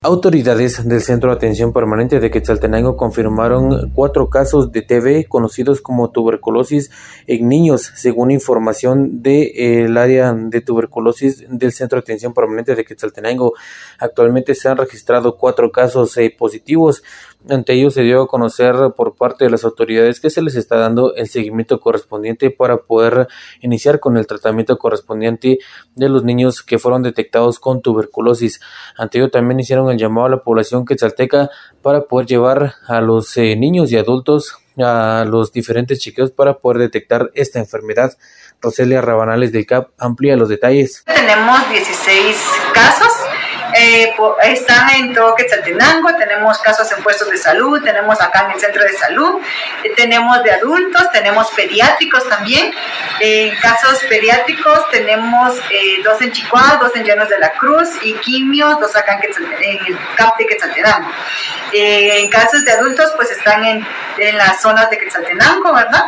Autoridades del Centro de Atención Permanente de Quetzaltenango confirmaron cuatro casos de TB conocidos como tuberculosis en niños, según información del eh, área de tuberculosis del Centro de Atención Permanente de Quetzaltenango. Actualmente se han registrado cuatro casos eh, positivos. Ante ellos se dio a conocer por parte de las autoridades que se les está dando el seguimiento correspondiente para poder iniciar con el tratamiento correspondiente de los niños que fueron detectados con tuberculosis. Ante ello también hicieron el llamado a la población quetzalteca para poder llevar a los eh, niños y adultos a los diferentes chequeos para poder detectar esta enfermedad. Roselia Rabanales del CAP amplía los detalles. Tenemos 16 casos eh, están en todo Quetzaltenango, tenemos casos en puestos de salud, tenemos acá en el centro de salud, eh, tenemos de adultos, tenemos pediátricos también. En casos pediátricos tenemos eh, dos en Chihuahua, dos en Llanos de la Cruz y quimios, dos acá en, el CAP de Quetzaltenango. en casos de adultos, pues están en, en las zonas de Quetzaltenango, ¿verdad?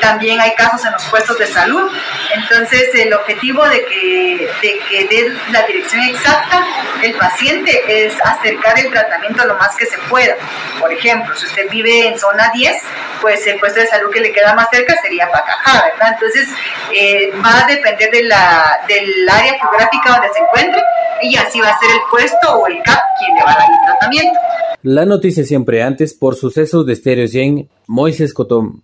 también hay casos en los puestos de salud. Entonces, el objetivo de que, de que dé la dirección exacta el paciente es acercar el tratamiento lo más que se pueda. Por ejemplo, si usted vive en zona 10, pues el puesto de salud que le queda más cerca sería Pacajá, ¿verdad? Entonces, eh, va a depender de la, del área geográfica donde se encuentre y así va a ser el puesto o el CAP quien le va a dar el tratamiento. La noticia siempre antes por sucesos de Stereo 100, Moisés Cotón.